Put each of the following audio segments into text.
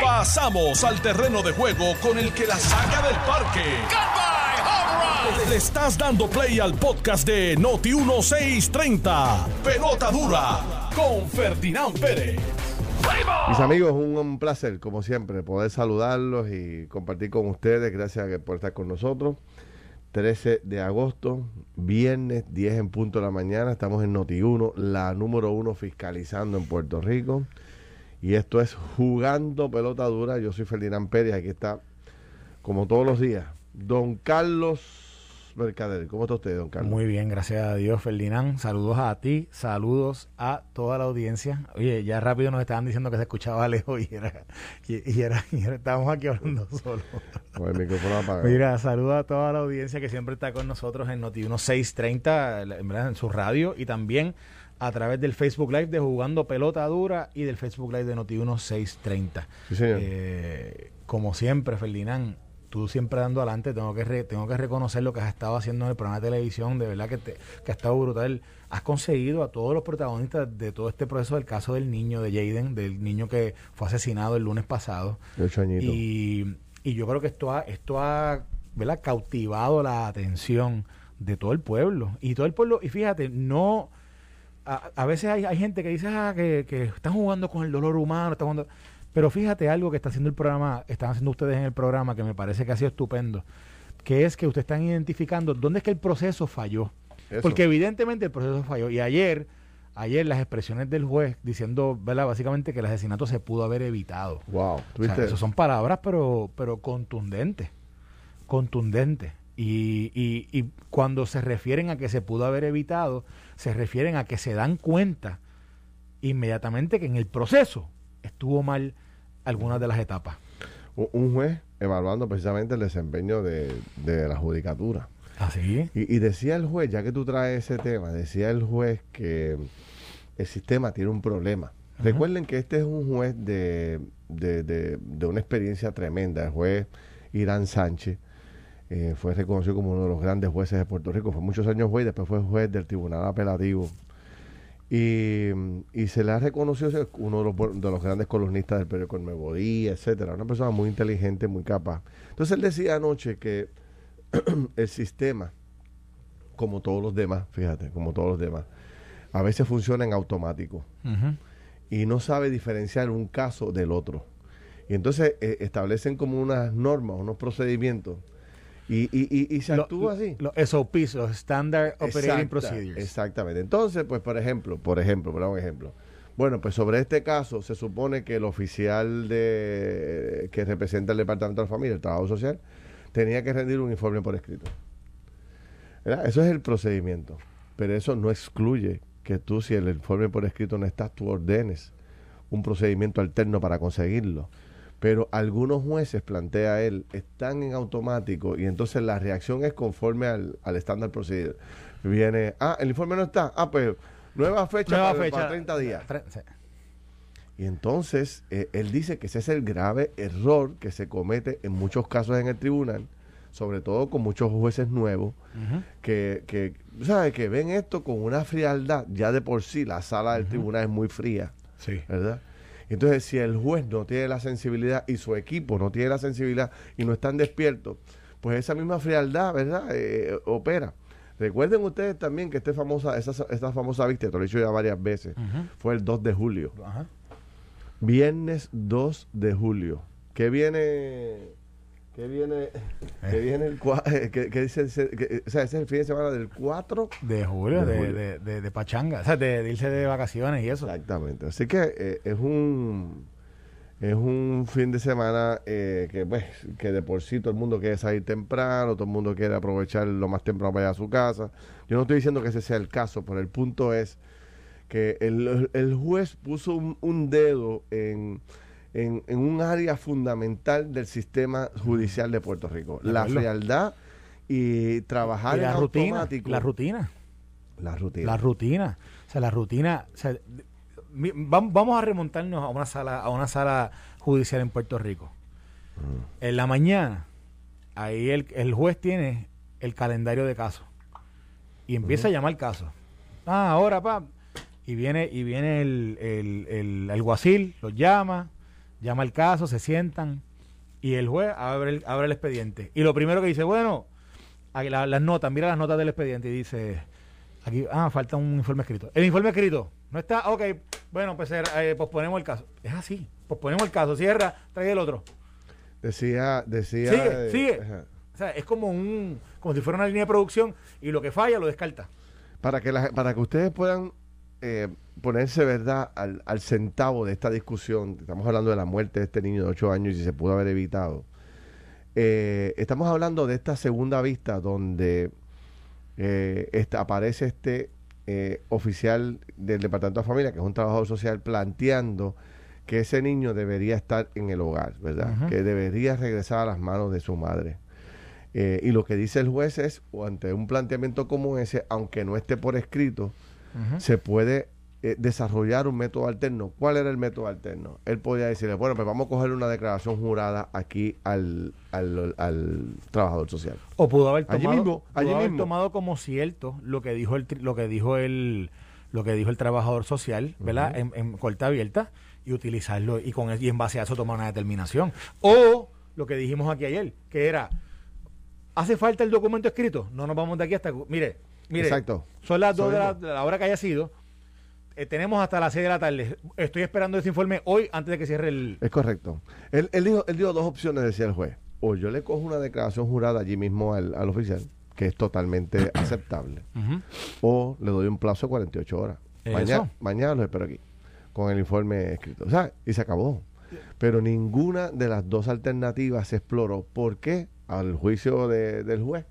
Pasamos al terreno de juego con el que la saca del parque. Le estás dando play al podcast de Noti 1630. Pelota dura con Ferdinand Pérez. Mis amigos, un, un placer, como siempre, poder saludarlos y compartir con ustedes. Gracias por estar con nosotros. 13 de agosto, viernes 10 en punto de la mañana. Estamos en Noti1, la número uno fiscalizando en Puerto Rico. Y esto es Jugando Pelota Dura. Yo soy Ferdinand Pérez. Aquí está, como todos los días, don Carlos Mercader. ¿Cómo está usted, don Carlos? Muy bien, gracias a Dios, Ferdinand. Saludos a ti, saludos a toda la audiencia. Oye, ya rápido nos estaban diciendo que se escuchaba lejos y era, y, era, y era- estábamos aquí hablando solo. Con el micrófono apagado. Mira, saludos a toda la audiencia que siempre está con nosotros en Noti 1630, en en su radio y también a través del Facebook Live de Jugando Pelota Dura y del Facebook Live de Noti 1630. Sí, señor. Eh, como siempre, Ferdinand, tú siempre dando adelante, tengo que re- tengo que reconocer lo que has estado haciendo en el programa de televisión, de verdad que, te- que ha estado brutal. Has conseguido a todos los protagonistas de todo este proceso del caso del niño de Jaden, del niño que fue asesinado el lunes pasado. De ocho añitos. Y, y yo creo que esto ha, esto ha ¿verdad? cautivado la atención de todo el pueblo. Y todo el pueblo, y fíjate, no... A, a veces hay, hay gente que dice ah, que, que están jugando con el dolor humano, están jugando... Pero fíjate algo que está haciendo el programa, están haciendo ustedes en el programa, que me parece que ha sido estupendo, que es que ustedes están identificando dónde es que el proceso falló. Eso. Porque evidentemente el proceso falló. Y ayer, ayer las expresiones del juez diciendo, ¿verdad? Básicamente que el asesinato se pudo haber evitado. Wow. O sea, eso son palabras, pero, pero contundentes. Contundentes. Y, y, y cuando se refieren a que se pudo haber evitado, se refieren a que se dan cuenta inmediatamente que en el proceso estuvo mal algunas de las etapas. Un- juez evaluando precisamente el desempeño de, de la judicatura. Así. Y, y decía el juez, ya que tú traes ese tema, decía el juez que el sistema tiene un problema. Recuerden que este es un juez de, de, de- de una experiencia tremenda. El juez Irán Sánchez eh, fue reconocido como uno de los grandes jueces de Puerto Rico. Fue muchos años juez, después fue juez del Tribunal Apelativo. Y, y se le ha reconocido ser uno de los, de los grandes columnistas del periódico El Nuevo Día, etcétera. Una persona muy inteligente, muy capaz. Entonces él decía anoche que el sistema, como todos los demás, fíjate, como todos los demás, a veces funciona en automático y no sabe diferenciar un caso del otro. Y entonces eh, establecen como unas normas, unos procedimientos y, y, y, y se Lo- actúa así. Los SOPs, los Standard Operating Exacta- Procedures. Exactamente. Entonces, pues, por ejemplo, por ejemplo, por un ejemplo. Bueno, pues sobre este caso se supone que el oficial de que representa el Departamento de la Familia, el Trabajo Social, tenía que rendir un informe por escrito. ¿Verdad? Eso es el procedimiento. Pero eso no excluye que tú, si el informe por escrito no está, tú ordenes un procedimiento alterno para conseguirlo. Pero algunos jueces, plantea él, están en automático y entonces la reacción es conforme al, al estándar procedure. Viene, ah, el informe no está, ah, pues nueva fecha, Nueva para, fecha. para 30 días. Tre- sí. Y entonces eh, él dice que ese es el grave error que se comete en muchos casos en el tribunal, sobre todo con muchos jueces nuevos, que, que, ¿sabes? que ven esto con una frialdad. Ya de por sí la sala del tribunal es muy fría, Sí. ¿verdad? Entonces, si el juez no tiene la sensibilidad y su equipo no tiene la sensibilidad y no están despiertos, pues esa misma frialdad, ¿verdad? Eh, opera. Recuerden ustedes también que este famosa, esa, esta famosa vista, te lo he dicho ya varias veces, fue el 2 de julio. Viernes 2 de julio. ¿Qué viene? ¿Qué viene? ¿Qué viene el eh, ¿qué, qué dice? ese- qué- o sea, ese es el fin de semana del 4. De julio, De de, julio. de, de- de pachanga, o sea, de, de irse de vacaciones y eso. Exactamente. Así que eh, es un es un fin de semana eh, que pues que de por sí todo el mundo quiere salir temprano, todo el mundo quiere aprovechar lo más temprano para ir a su casa. Yo no estoy diciendo que ese sea el caso, pero el punto es que el, el juez puso un, un dedo en, en, en un área fundamental del sistema judicial de Puerto Rico. La frialdad y trabajar Y la en rutina, automático. la rutina, La rutina. la rutina, o sea, la rutina, o sea, vamos a remontarnos a una sala, a una sala judicial en Puerto Rico. En la mañana, ahí el, el juez tiene el calendario de casos y empieza a llamar casos. Ah, ahora, pa. Y viene, y viene el, el, el alguacil, los llama, llama el caso, se sientan y el juez abre el, abre el expediente. Y lo primero que dice, bueno, la- las notas, mira las notas del expediente y dice, aquí, ah, falta un informe escrito. El informe escrito, no está, ok, bueno, pues eh, posponemos el caso. Es así, posponemos el caso, cierra, trae el otro. Decía, decía. Sigue, eh, sigue. ajá. O sea, es como un, como si fuera una línea de producción y lo que falla lo descarta. Para que, la- para que ustedes puedan eh, ponerse, ¿verdad?, al, al centavo de esta discusión. Estamos hablando de la muerte de este niño de 8 años y si se pudo haber evitado. Eh, estamos hablando de esta segunda vista donde eh, esta- aparece este eh, oficial del Departamento de Familia, que es un trabajador social, planteando que ese niño debería estar en el hogar, ¿verdad? Que debería regresar a las manos de su madre. Eh, y lo que dice el juez es, o ante un planteamiento como ese, aunque no esté por escrito, se puede eh, desarrollar un método alterno. ¿Cuál era el método alterno? Él podía decirle, bueno, pues vamos a coger una declaración jurada aquí al, al, al trabajador social. O pudo haber Allí tomado, pudo allí haber mismo. tomado como cierto lo que dijo el lo que dijo el lo que dijo el trabajador social, ¿verdad? en, en corta abierta y utilizarlo y con y en base a eso tomar una determinación. O lo que dijimos aquí ayer, que era ¿hace falta el documento escrito? No nos vamos de aquí hasta mire, mire, Exacto. son las dos de la, Eso de la hora que haya sido. Eh, tenemos hasta las 6 de la tarde. Estoy esperando ese informe hoy antes de que cierre el Es correcto. Él, él dijo, él dio dos opciones, decía el juez. O yo le cojo una declaración jurada allí mismo al, al oficial, que es totalmente aceptable. O le doy un plazo de 48 horas. Eso. Mañana, mañana los espero aquí, con el informe escrito. O sea, y se acabó. Pero ninguna de las dos alternativas se exploró. ¿Por qué? Al juicio de- del juez.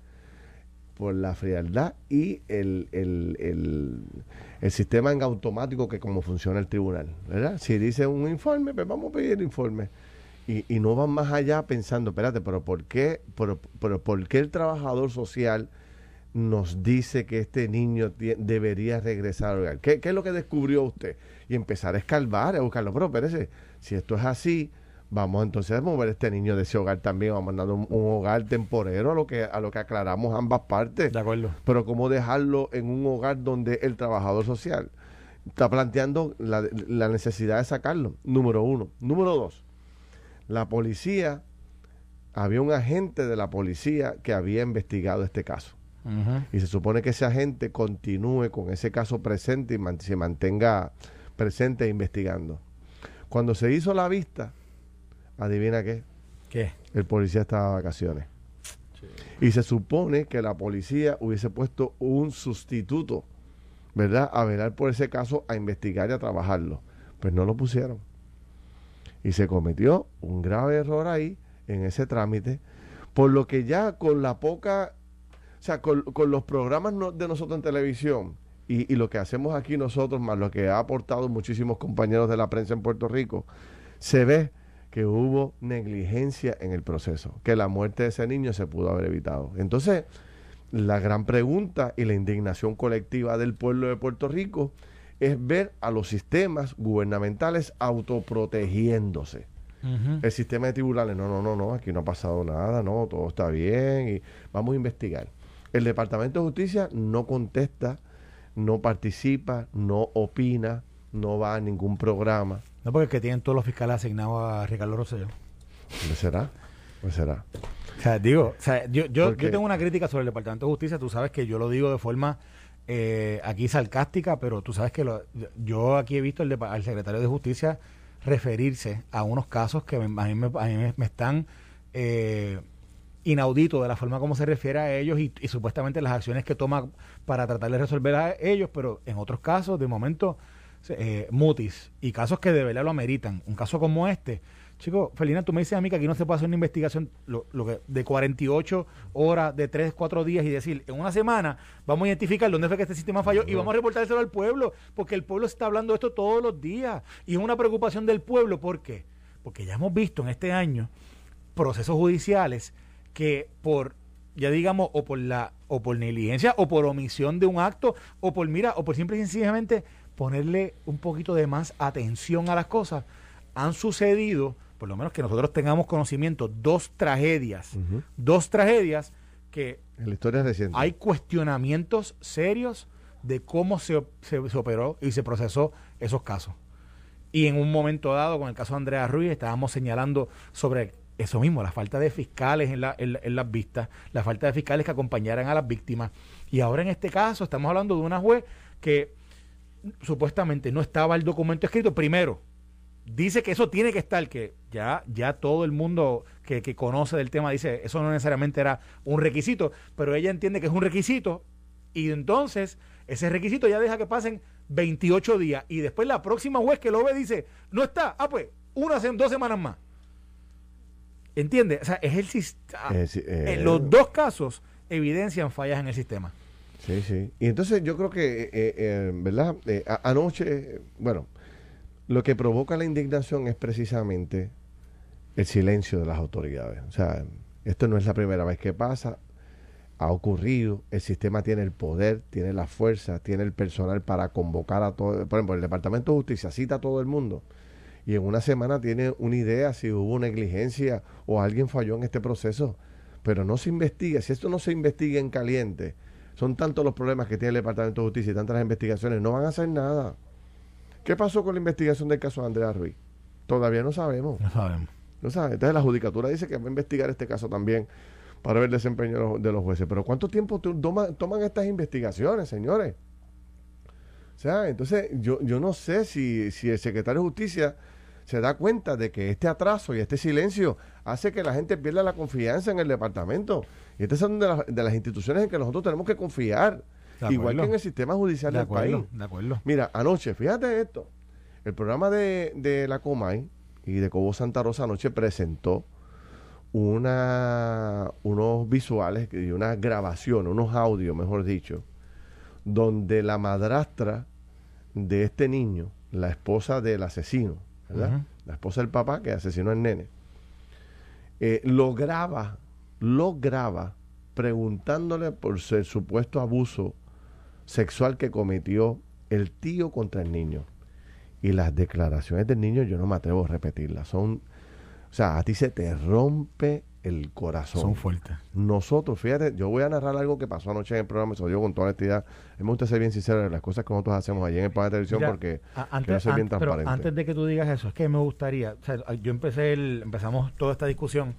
Por la frialdad y el, el, el, el sistema en automático que como funciona el tribunal. ¿verdad? Si dice un informe, pues vamos a pedir el informe. Y, y no van más allá pensando, espérate, pero ¿por qué, pero, pero ¿por qué el trabajador social nos dice que este niño debería regresar al hogar? ¿Qué, qué es lo que descubrió usted? Y empezar a escarbar, a buscarlo. Pero espérese, si esto es así, vamos entonces a mover a este niño de ese hogar también, vamos a mandar un, un hogar temporero a lo que a lo que aclaramos ambas partes. De acuerdo. Pero cómo dejarlo en un hogar donde el trabajador social está planteando la, la necesidad de sacarlo. Número uno. Número dos. La policía, había un agente de la policía que había investigado este caso. Y se supone que ese agente continúe con ese caso presente y man- se mantenga presente e investigando. Cuando se hizo la vista, adivina qué, ¿Qué? el policía estaba de vacaciones. Y se supone que la policía hubiese puesto un sustituto, ¿verdad? A velar por ese caso, a investigar y a trabajarlo. Pues no lo pusieron. Y se cometió un grave error ahí, en ese trámite, por lo que ya con la poca, o sea, con, con los programas no- de nosotros en televisión y, y lo que hacemos aquí nosotros, más lo que ha aportado muchísimos compañeros de la prensa en Puerto Rico, se ve que hubo negligencia en el proceso, que la muerte de ese niño se pudo haber evitado. Entonces, la gran pregunta y la indignación colectiva del pueblo de Puerto Rico es ver a los sistemas gubernamentales autoprotegiéndose. El sistema de tribunales, no, no, no, no, aquí no ha pasado nada, no, todo está bien y vamos a investigar. El Departamento de Justicia no contesta, no participa, no opina, no va a ningún programa. No, porque es que tienen todos los fiscales asignados a Ricardo Rosselló. ¿Qué será? ¿Qué será? O sea, digo, o sea, yo, yo, yo tengo una crítica sobre el Departamento de Justicia. Tú sabes que yo lo digo de forma eh, aquí sarcástica, pero tú sabes que lo- yo aquí he visto el al secretario de Justicia referirse a unos casos que me- a mí me, a mí me- me están eh, inauditos de la forma como se refiere a ellos y, y supuestamente las acciones que toma para tratar de resolver a ellos, pero en otros casos, de momento, eh, mutis y casos que de verdad lo ameritan. Un caso como este, chico, Felina, tú me dices a mí que aquí no se puede hacer una investigación lo, lo que, de 48 horas, de 3, 4 días y decir, en una semana vamos a identificar dónde fue que este sistema falló y vamos a reportárselo al pueblo, porque el pueblo está hablando de esto todos los días y es una preocupación del pueblo. ¿Por qué? Porque ya hemos visto en este año procesos judiciales que por ya digamos o por la o por negligencia o por omisión de un acto o por mira o por simple y sencillamente ponerle un poquito de más atención a las cosas han sucedido por lo menos que nosotros tengamos conocimiento dos tragedias dos tragedias que En la historia reciente. hay cuestionamientos serios de cómo se, se- se operó y se procesó esos casos. Y en un momento dado, con el caso de Andrea Ruiz, estábamos señalando sobre eso mismo, la falta de fiscales en, la, en, las vistas, la falta de fiscales que acompañaran a las víctimas. Y ahora en este caso estamos hablando de una juez que supuestamente no estaba el documento escrito. Primero, dice que eso tiene que estar, que ya, ya todo el mundo que, que, conoce del tema dice, eso no necesariamente era un requisito, pero ella entiende que es un requisito y entonces ese requisito ya deja que pasen 28 días y después la próxima juez que lo ve dice, no está, ah pues, una, dos semanas más. ¿Entiendes? O sea, es el sistema. Ah, en eh, los dos casos evidencian fallas en el sistema. Sí, sí. Y entonces yo creo que, eh, eh, ¿verdad? anoche, bueno, lo que provoca la indignación es precisamente el silencio de las autoridades. O sea, esto no es la primera vez que pasa, ha ocurrido, el sistema tiene el poder, tiene la fuerza, tiene el personal para convocar a todo, por ejemplo, el Departamento de Justicia cita a todo el mundo y en una semana tiene una idea si hubo negligencia o alguien falló en este proceso, pero no se investiga, si esto no se investiga en caliente, son tantos los problemas que tiene el Departamento de Justicia y tantas las investigaciones, no van a hacer nada. ¿Qué pasó con la investigación del caso de Andrea Ruiz? Todavía no sabemos. No sabemos. No sabemos. Entonces la judicatura dice que va a investigar este caso también para ver el desempeño de los, jueces. Pero ¿cuánto tiempo toman estas investigaciones, señores? O sea, entonces yo, yo no sé si, si el secretario de Justicia se da cuenta de que este atraso y este silencio hace que la gente pierda la confianza en el departamento. Y estas son de, de las instituciones en que nosotros tenemos que confiar. Igual que en el sistema judicial del país. De acuerdo. Mira, anoche, fíjate esto. El programa de, de la Comay y de Cobo Santa Rosa anoche presentó una, unos visuales y una grabación, unos audios, mejor dicho, donde la madrastra de este niño, la esposa del asesino, la esposa del papá que asesinó al nene, eh, lo graba, lo graba preguntándole por el supuesto abuso sexual que cometió el tío contra el niño. Y las declaraciones del niño yo no me atrevo a repetirlas. Son, o sea, a ti se te rompe el corazón. Son fuertes. Nosotros, fíjate, yo voy a narrar algo que pasó anoche en el programa, se lo digo con toda honestidad. Me gusta ser bien sincero de las cosas que nosotros hacemos allí en el programa de televisión porque antes, ser bien transparente. antes de que tú digas eso, es que me gustaría, o sea, yo empecé el, empezamos toda esta discusión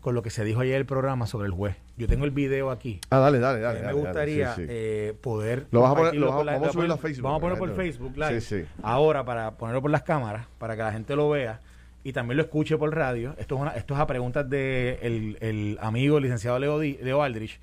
con lo que se dijo ayer en el programa sobre el juez. Yo tengo el video aquí. Ah, dale, dale, dale. me gustaría eh, poder. Lo vas a poner, lo vamos a subirlo a Facebook. Vamos a ponerlo por Facebook Live. Sí. Ahora, para ponerlo por las cámaras, para que la gente lo vea y también lo escuche por radio. Esto es, una, esto es a preguntas de el, amigo licenciado Leo, Leo Aldrich,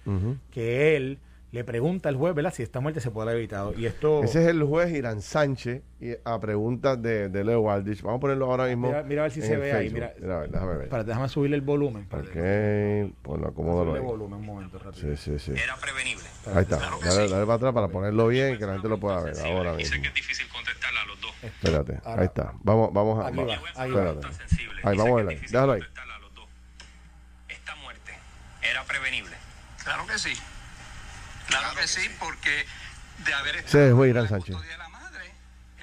que él le pregunta al juez, ¿verdad? Si esta muerte se puede haber evitado. Y esto... Ese es el juez Irán Sánchez y a preguntas de, de Leo Aldrich. Vamos a ponerlo ahora mismo. Mira, a ver si se ve ahí. Mira, déjame ver. Para, déjame subirle el volumen. ok, pues lo acomodo ahí. volumen un momento, rápido. Sí, sí, sí. Era prevenible. Ahí está. dale, para atrás para ponerlo bien y que la gente lo pueda ver ahora mismo. Sé que es difícil contestarle a los Espérate, ahí está. Vamos, vamos a... Aquí va, ahí espérate. Ahí, vamos a ver. Déjalo ahí. Esta muerte era prevenible. Claro que sí. Claro, que, sí, porque de haber estado en la custodia de la madre,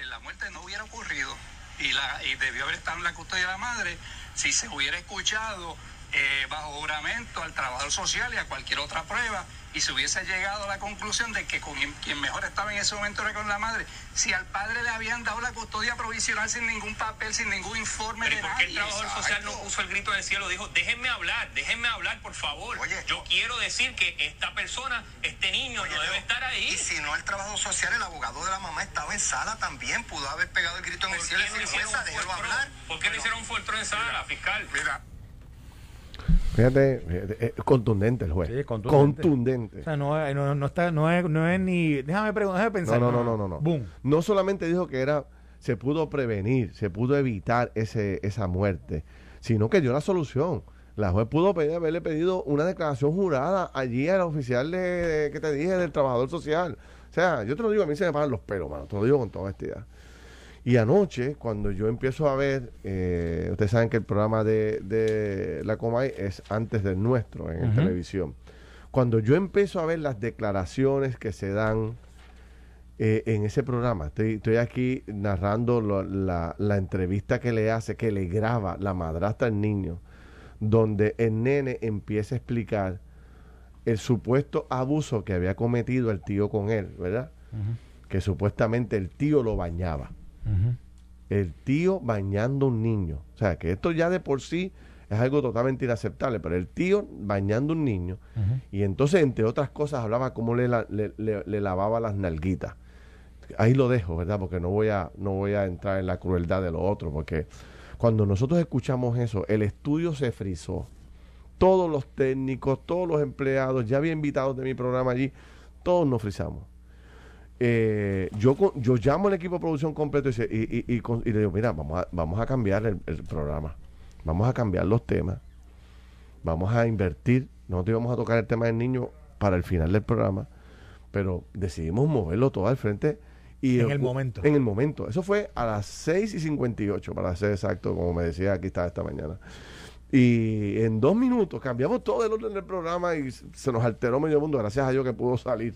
la muerte no hubiera ocurrido. Y, la, y debió haber estado en la custodia de la madre si se hubiera escuchado eh, bajo juramento al trabajador social y a cualquier otra prueba y se hubiese llegado a la conclusión de que con quien mejor estaba en ese momento era con la madre, si al padre le habían dado la custodia provisional sin ningún papel, sin ningún informe de ¿por qué el trabajador social no puso el grito del cielo? Dijo, déjenme hablar, déjenme hablar, por favor. Oye, yo quiero decir que esta persona, este niño, no debe estar ahí. Y si no el trabajador social, el abogado de la mamá estaba en sala también, pudo haber pegado el grito en el cielo y decir, hablar. ¿Por qué no hicieron un en sala, fiscal? Mira, Fíjate, es contundente el juez. contundente. O sea, no, no, no, está, no, es, no es ni. Déjame, preguntar, déjame pensar. No, no, no, no. No, Boom. no solamente dijo que era. Se pudo prevenir, se pudo evitar ese, esa muerte, sino que dio la solución. La juez pudo pedir, haberle pedido una declaración jurada allí al oficial de, que te dije del trabajador social. O sea, yo te lo digo, a mí se me pagan los pelos, mano. Te lo digo con toda honestidad. Y anoche, cuando yo empiezo a ver, eh, ustedes saben que el programa de, la Comay es antes del nuestro en televisión. Cuando yo empiezo a ver las declaraciones que se dan eh, en ese programa, estoy, aquí narrando la, la, entrevista que le hace, que le graba la madrastra al niño, donde el nene empieza a explicar el supuesto abuso que había cometido el tío con él, ¿verdad? Que supuestamente el tío lo bañaba el tío bañando a un niño. O sea, que esto ya de por sí es algo totalmente inaceptable, pero el tío bañando a un niño y entonces, entre otras cosas, hablaba cómo le, le, le, lavaba las nalguitas. Ahí lo dejo, ¿verdad? Porque no voy, a, no voy a entrar en la crueldad de lo otro, porque cuando nosotros escuchamos eso, el estudio se frizó. Todos los técnicos, todos los empleados, ya había invitados de mi programa allí, todos nos frizamos. Eh, yo, yo llamo al equipo de producción completo y, y, le digo, mira, vamos a, vamos a cambiar el, programa, vamos a cambiar los temas, vamos a invertir, nosotros íbamos a tocar el tema del niño para el final del programa, pero decidimos moverlo todo al frente. Y en el momento. En el momento. Eso fue a las 6 y 58, para ser exacto, como me decía aquí estaba esta mañana. Y en dos minutos cambiamos todo el orden del programa y se nos alteró medio mundo, gracias a Dios que pudo salir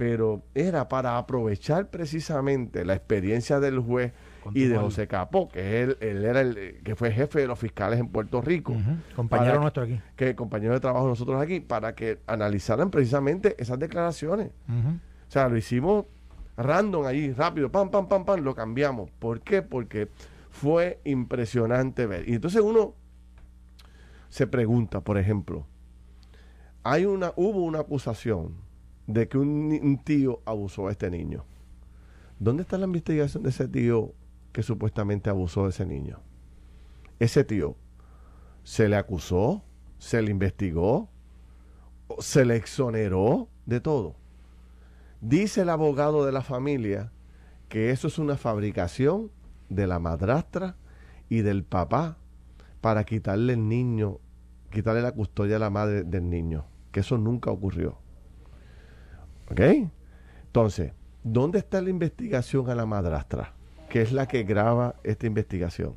pero era para aprovechar precisamente la experiencia del juez y de José Capó, que él, él era el que fue jefe de los fiscales en Puerto Rico. Compañero nuestro aquí. Que compañero de trabajo de nosotros aquí, para que analizaran precisamente esas declaraciones. O sea, lo hicimos random ahí, rápido, pam, pam, pam, pam, lo cambiamos. ¿Por qué? Porque fue impresionante ver. Y entonces uno se pregunta, por ejemplo, hay una, hubo una acusación de que un, tío abusó a este niño. ¿Dónde está la investigación de ese tío que supuestamente abusó de ese niño? Ese tío se le acusó, se le investigó, se le exoneró de todo. Dice el abogado de la familia que eso es una fabricación de la madrastra y del papá para quitarle el niño, quitarle la custodia a la madre del niño, que eso nunca ocurrió. ¿Ok? Entonces, ¿dónde está la investigación a la madrastra? Que es la que graba esta investigación.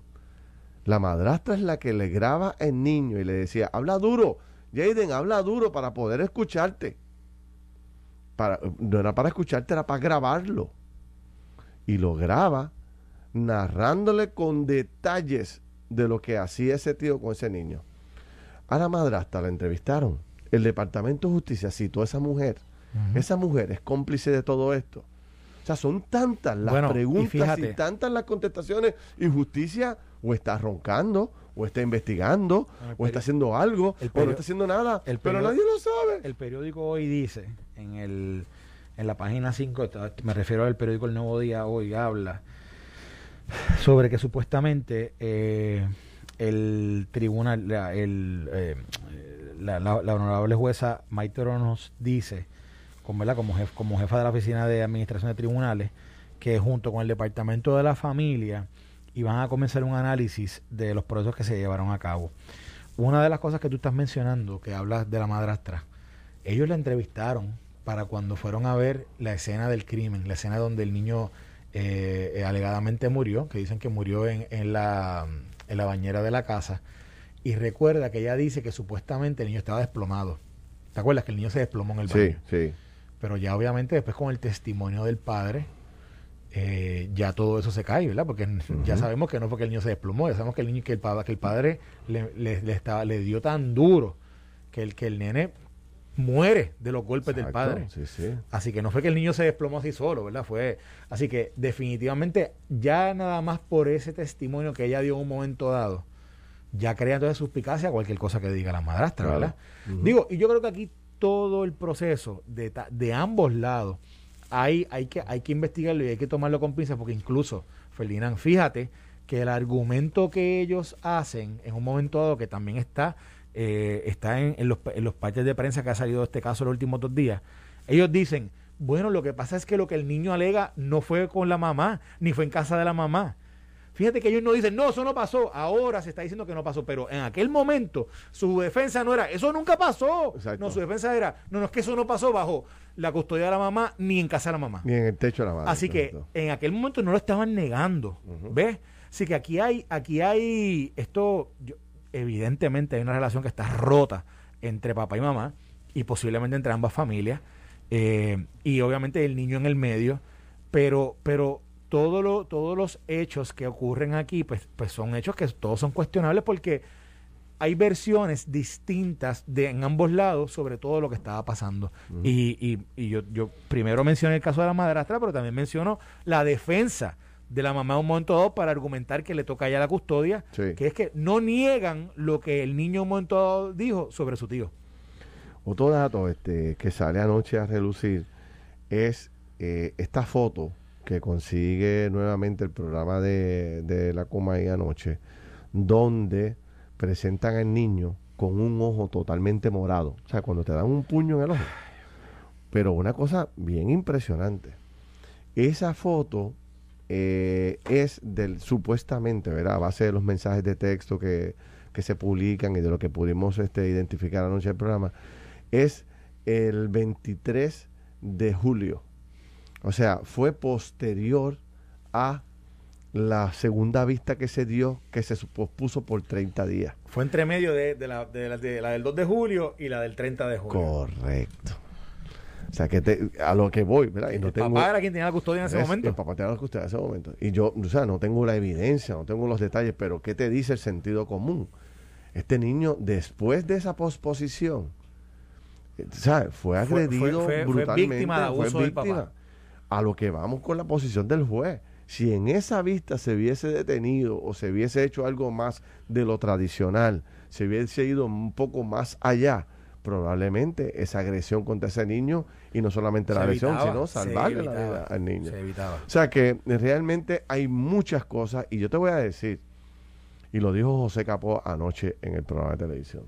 La madrastra es la que le graba al niño y le decía, habla duro, Jaden, habla duro para poder escucharte. Para, no era para escucharte, era para grabarlo. Y lo graba narrándole con detalles de lo que hacía ese tío con ese niño. A la madrastra la entrevistaron. El Departamento de Justicia citó a esa mujer esa mujer es cómplice de todo esto. O sea, son tantas las preguntas y, tantas las contestaciones. Injusticia o está roncando, o está investigando, o está haciendo algo, o no está haciendo nada. pero nadie lo sabe. El periódico hoy dice, en, el, en la página 5, me refiero al periódico El Nuevo Día, hoy habla sobre que supuestamente eh, el tribunal, la, el, eh, la, honorable jueza Maite nos dice como, Como, como jefa de la Oficina de Administración de Tribunales, que junto con el Departamento de la Familia iban a comenzar un análisis de los procesos que se llevaron a cabo. Una de las cosas que tú estás mencionando, que hablas de la madrastra, ellos la entrevistaron para cuando fueron a ver la escena del crimen, la escena donde el niño eh, eh, alegadamente murió, que dicen que murió en, en, la, en la bañera de la casa. Y recuerda que ella dice que supuestamente el niño estaba desplomado. ¿Te acuerdas que el niño se desplomó en el baño? Sí, sí. Pero ya obviamente después con el testimonio del padre, eh, ya todo eso se cae, ¿verdad? Porque ya sabemos que no fue que el niño se desplomó, ya sabemos que el niño, que el padre, que el padre le, le, estaba, le dio tan duro que el, que el nene muere de los golpes del padre. Así que no fue que el niño se desplomó así solo, ¿verdad? Fue así que definitivamente ya nada más por ese testimonio que ella dio en un momento dado, ya crea entonces suspicacia cualquier cosa que diga la madrastra, ¿verdad? Digo, y yo creo que aquí todo el proceso de, de ambos lados, hay, hay, que, hay que investigarlo y hay que tomarlo con pinzas, porque incluso, Ferdinand, fíjate que el argumento que ellos hacen en un momento dado, que también está, eh, está en, en, los, en los parches de prensa que ha salido este caso los últimos dos días, ellos dicen, bueno, lo que pasa es que lo que el niño alega no fue con la mamá, ni fue en casa de la mamá. Fíjate que ellos no dicen, no, eso no pasó. Ahora se está diciendo que no pasó, pero en aquel momento su defensa no era, eso nunca pasó. No, su defensa era, no, no es que eso no pasó bajo la custodia de la mamá ni en casa de la mamá. Ni en el techo de la mamá. Así que en aquel momento no lo estaban negando. ¿Ves? Así que aquí hay, aquí hay, esto, evidentemente hay una relación que está rota entre papá y mamá y posiblemente entre ambas familias. Eh, y obviamente el niño en el medio. Pero, pero todo todos los hechos que ocurren aquí, pues, pues son hechos que todos son cuestionables porque hay versiones distintas de en ambos lados sobre todo lo que estaba pasando. Y, y, yo, yo primero mencioné el caso de la madrastra, pero también menciono la defensa de la mamá un momento dado para argumentar que le toca ya la custodia, Sí. que es que no niegan lo que el niño un momento dado dijo sobre su tío. Otro dato este, que sale anoche a relucir es eh, esta foto que consigue nuevamente el programa de, de la Comay anoche, donde presentan al niño con un ojo totalmente morado. O sea, cuando te dan un puño en el ojo. Pero una cosa bien impresionante. Esa foto eh, es del supuestamente, ¿verdad? A base de los mensajes de texto que, que se publican y de lo que pudimos este, identificar anoche en el programa, es el 23 de julio. O sea, fue posterior a la segunda vista que se dio, que se pospuso por 30 días. Fue entre medio de, de la, de la- de la del 2 de julio y la del 30 de julio. Correcto. O sea, que te- a lo que voy, ¿verdad? Y no el tengo, papá era quien tenía la custodia en ese Es- momento. El papá tenía la custodia en ese momento. Y yo, o sea, no tengo la evidencia, no tengo los detalles, pero ¿qué te dice el sentido común? Este niño, después de esa posposición, eh, ¿sabes? Fue Fue- agredido fue- fue- fue brutalmente. víctima de fue abuso del víctima. papá. A lo que vamos con la posición del juez. Si en esa vista se hubiese detenido o se hubiese hecho algo más de lo tradicional, se hubiese ido un poco más allá, probablemente esa agresión contra ese niño, y no solamente la agresión, sino salvarle la vida al niño. Se evitaba. O sea que realmente hay muchas cosas y yo te voy a decir, y lo dijo José Capó anoche en el programa de televisión,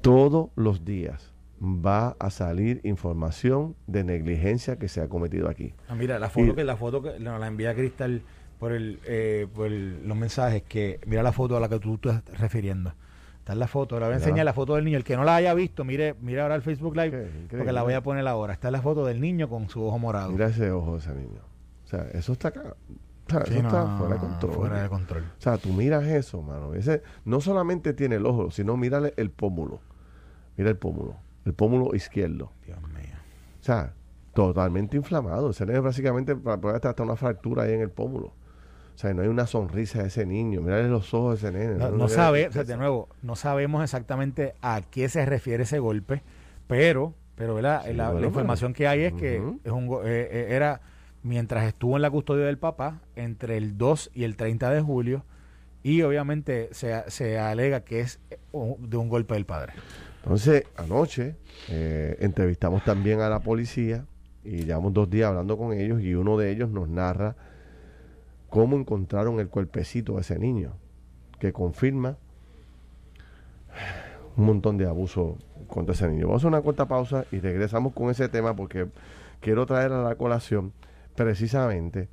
todos los días va a salir información de negligencia que se ha cometido aquí. Ah, mira, la foto Y- que la foto que no, la envía Cristal por el eh, por el- los mensajes que mira la foto a la que tú te estás refiriendo. Está en la foto, ahora voy a enseñar la foto del niño. El que no la haya visto, mire, mire ahora el Facebook Live, porque la voy a poner ahora. Está la foto del niño con su ojo morado. Mira ese ojo de ese niño. O sea, eso está acá. O sea, Sí, eso no, está fuera de control. fuera de control. O sea, tú miras eso, mano. Ese no solamente tiene el ojo, sino mírale el pómulo. Mira el pómulo. El pómulo izquierdo. Dios mío. O sea, totalmente inflamado. Ese nene básicamente puede estar hasta una fractura ahí en el pómulo. O sea, no hay una sonrisa de ese niño. Mírale los ojos de ese nene. No, no sabe, o sea, de nuevo, no sabemos exactamente a qué se refiere ese golpe, pero, pero la, la bueno, información que hay es que es un, eh, eh, era mientras estuvo en la custodia del papá entre el 2 y el 30 de julio y obviamente se, se alega que es eh, de un golpe del padre. Entonces, anoche eh, entrevistamos también a la policía y llevamos dos días hablando con ellos y uno de ellos nos narra cómo encontraron el cuerpecito de ese niño, que confirma un montón de abuso contra ese niño. Vamos a una corta pausa y regresamos con ese tema porque quiero traer a la colación precisamente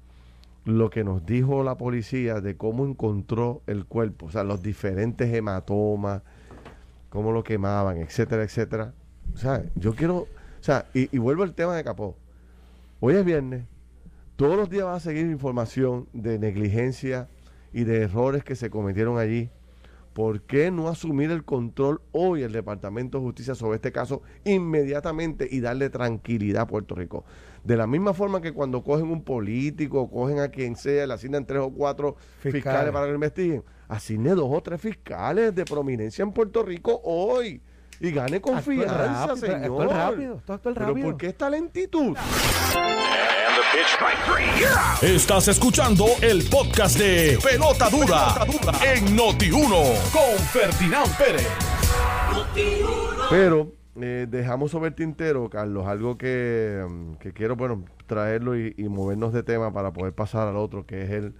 lo que nos dijo la policía de cómo encontró el cuerpo, o sea, los diferentes hematomas, cómo lo quemaban, etcétera, etcétera. O sea, yo quiero, o sea, y, vuelvo al tema de Capó. Hoy es viernes, todos los días va a seguir información de negligencia y de errores que se cometieron allí. ¿Por qué no asumir el control hoy el Departamento de Justicia sobre este caso inmediatamente y darle tranquilidad a Puerto Rico? De la misma forma que cuando cogen un político, o cogen a quien sea, le asignan tres o cuatro fiscales, Fiscales. para que lo investiguen, asigne dos o tres fiscales de prominencia en Puerto Rico hoy y gane confianza, rápido, señor. actúa rápido, actúa Pero rápido. ¿por qué esta lentitud? Estás escuchando el podcast de Pelota Dura, en Noti1 con Ferdinand Pérez. Pero eh, dejamos sobre el tintero, Carlos, algo que, mm, que quiero, bueno, traerlo y, y movernos de tema para poder pasar al otro, que es el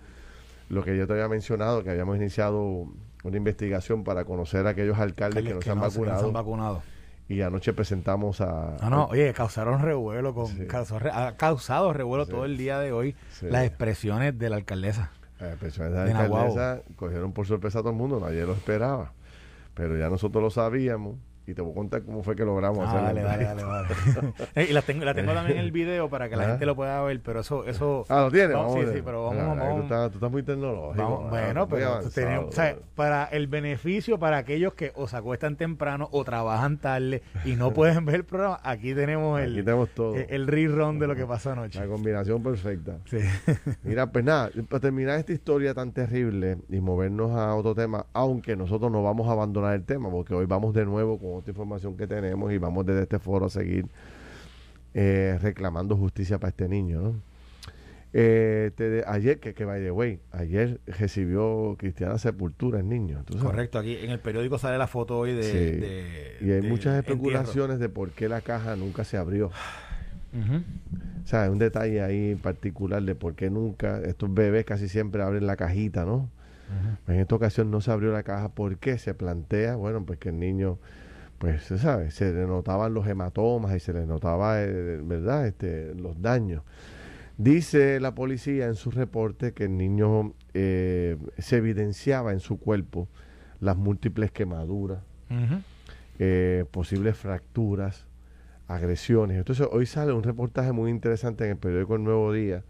lo que yo te había mencionado, que habíamos iniciado una investigación para conocer a aquellos alcaldes que no se que se vacunado. han vacunado. Y anoche presentamos a... No, no, oye, causaron revuelo, con, Sí. causó re- ha causado revuelo Sí. todo el día de hoy Sí. las expresiones de la alcaldesa. Eh, personas de De la Nahuabo. alcaldesa cogieron por sorpresa a todo el mundo, nadie lo esperaba. Pero ya nosotros lo sabíamos y te voy a contar cómo fue que logramos Ah, hacer la dale, dale, dale. Eh, y la tengo, la tengo también en el video para que la Ah. gente lo pueda ver, pero eso, eso. Ah, lo tienes. Vamos, sí, sí, pero vamos, Ah, vamos, Tú estás, tú estás muy tecnológico. vamos- bueno, pero tenemos, o sea, para el beneficio para aquellos que o se acuestan temprano o trabajan tarde y no pueden ver el programa, aquí tenemos el, Aquí tenemos todo. el, el rerun de lo que pasó anoche. La combinación perfecta. Sí. Mira, pues nada, para terminar esta historia tan terrible y movernos a otro tema, aunque nosotros no vamos a abandonar el tema, porque hoy vamos de nuevo con información que tenemos y vamos desde este foro a seguir eh, reclamando justicia para este niño. ¿no? Eh, te- ayer, que, que by the way, ayer recibió Cristiana Sepultura el niño. ¿tú sabes? Correcto, aquí en el periódico sale la foto hoy de... Sí. de- Y hay de muchas entierro. especulaciones de por qué la caja nunca se abrió. O sea, hay un detalle ahí particular de por qué nunca, estos bebés casi siempre abren la cajita, ¿no? En esta ocasión no se abrió la caja. ¿Por qué? Se plantea, bueno, pues que el niño, pues, se sabe, se le notaban los hematomas y se le notaba, eh, ¿verdad?, este, los daños. Dice la policía en su reporte que el niño eh, se evidenciaba en su cuerpo las múltiples quemaduras, eh, posibles fracturas, agresiones. Entonces hoy sale un reportaje muy interesante en el periódico El Nuevo Día,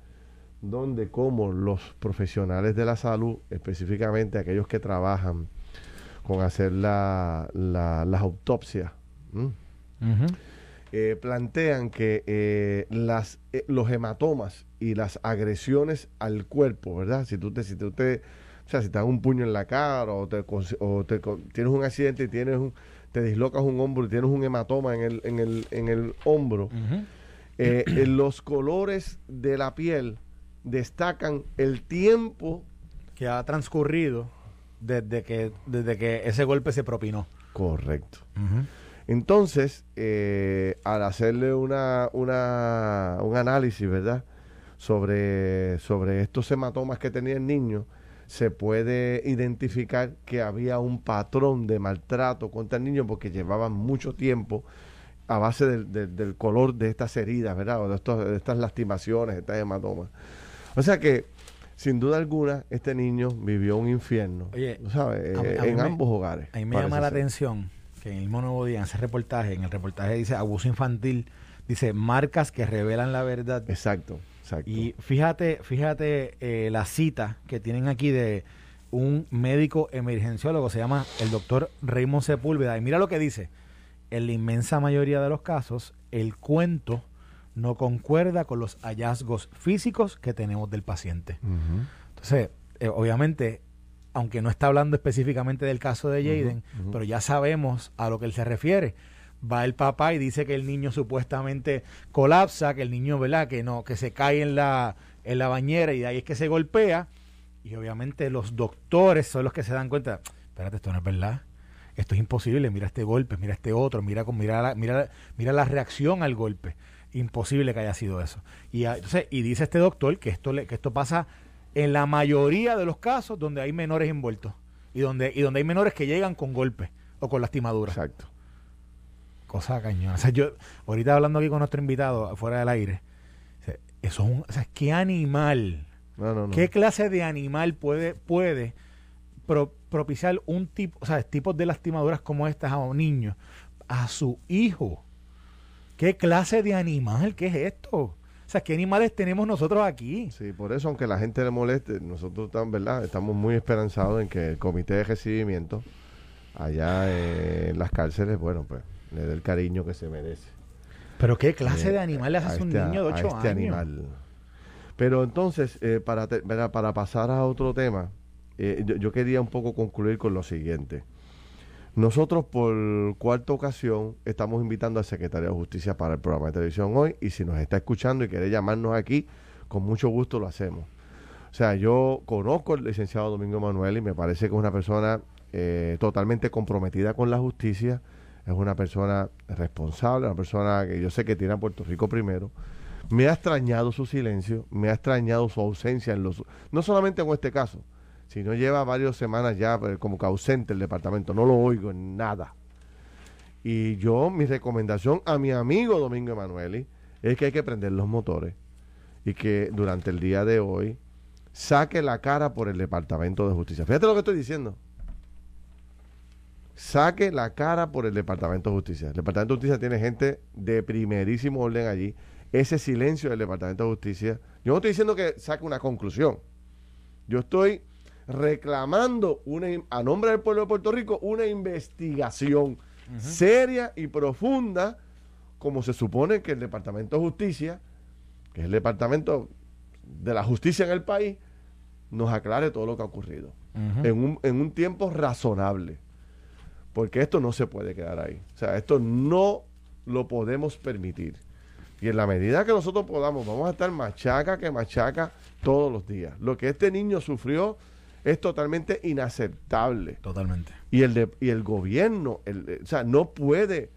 donde como los profesionales de la salud, específicamente aquellos que trabajan con hacer la- la- las autopsias, eh, plantean que eh, las, eh, los hematomas y las agresiones al cuerpo, ¿verdad? Si tú te, si tú te, o sea, si te dan un puño en la cara o, te, o te con- tienes un accidente y tienes un, te dislocas un hombro y tienes un hematoma en el, en el, en el hombro, eh, eh, los colores de la piel destacan el tiempo Que ha transcurrido desde que, desde que ese golpe se propinó. correcto. Entonces, eh, al hacerle una, una, un análisis, ¿verdad? Sobre, sobre estos hematomas que tenía el niño, se puede identificar que había un patrón de maltrato contra el niño porque llevaban mucho tiempo a base del, del- del color de estas heridas, ¿verdad? O de, estos- de estas lastimaciones, estas hematomas. O sea que, sin duda alguna, este niño vivió un infierno, Oye, ¿tú ¿sabes? a mí- a mí en me- ambos hogares. A mí me llama la atención que en el mismo Nuevo Día, en ese reportaje, en el reportaje dice abuso infantil, dice marcas que revelan la verdad. Exacto, exacto. Y fíjate, fíjate eh, la cita que tienen aquí de un médico emergenciólogo, se llama el doctor Raymond Sepúlveda. Y mira lo que dice. En la inmensa mayoría de los casos, el cuento no concuerda con los hallazgos físicos que tenemos del paciente. Entonces, eh, obviamente, aunque no está hablando específicamente del caso de Jaden, pero ya sabemos a lo que él se refiere. Va el papá y dice que el niño supuestamente colapsa, que el niño, ¿verdad? Que no, que se cae en la, en la bañera y de ahí es que se golpea. Y obviamente los doctores son los que se dan cuenta, espérate, esto no es verdad. Esto es imposible, mira este golpe, mira este otro, mira mira la, mira, mira la reacción al golpe. Imposible que haya sido eso. Y ah, entonces, y dice este doctor que esto le, que esto pasa en la mayoría de los casos donde hay menores envueltos y donde y donde hay menores que llegan con golpes o con lastimaduras. Exacto. Cosa cañona. O sea, yo ahorita hablando aquí con nuestro invitado fuera del aire, o sea, eso es un, o sea, qué animal, No, no, no. qué clase de animal puede puede pro- propiciar un tipo, o sea, tipos de lastimaduras como estas a un niño, a su hijo. ¿Qué clase de animal? ¿Qué es esto? O sea, ¿qué animales tenemos nosotros aquí? Sí, por eso, aunque la gente le moleste, nosotros estamos, ¿verdad? estamos muy esperanzados en que el comité de recibimiento allá eh, en las cárceles, bueno, pues le dé el cariño que se merece. Pero qué clase eh, de animal le haces a un este- niño de a 8 este años. animal. Pero entonces, eh, para, te- para pasar a otro tema, eh, yo, yo quería un poco concluir con lo siguiente. Nosotros por cuarta ocasión estamos invitando al secretario de Justicia para el programa de televisión hoy y si nos está escuchando y quiere llamarnos aquí, con mucho gusto lo hacemos. O sea, yo conozco al licenciado Domingo Manuel y me parece que es una persona eh, totalmente comprometida con la justicia, es una persona responsable, una persona que yo sé que tiene a Puerto Rico primero. Me ha extrañado su silencio, me ha extrañado su ausencia en los no solamente en este caso, sino lleva varias semanas ya eh, como que ausente el departamento, no lo oigo en nada. Y yo, mi recomendación a mi amigo Domingo Emanueli es que hay que prender los motores y que durante el día de hoy saque la cara por el Departamento de Justicia. Fíjate lo que estoy diciendo. Saque la cara por el Departamento de Justicia. El Departamento de Justicia tiene gente de primerísimo orden allí. Ese silencio del Departamento de Justicia. Yo no estoy diciendo que saque una conclusión. Yo estoy reclamando una, a nombre del pueblo de Puerto Rico una investigación seria y profunda, como se supone que el Departamento de Justicia, que es el Departamento de la Justicia en el país, nos aclare todo lo que ha ocurrido en, un, en un tiempo razonable. Porque esto no se puede quedar ahí. O sea, esto no lo podemos permitir. Y en la medida que nosotros podamos, vamos a estar machaca que machaca todos los días. Lo que este niño sufrió es totalmente inaceptable. Totalmente. Y el, de, y el gobierno, el, o sea, no puede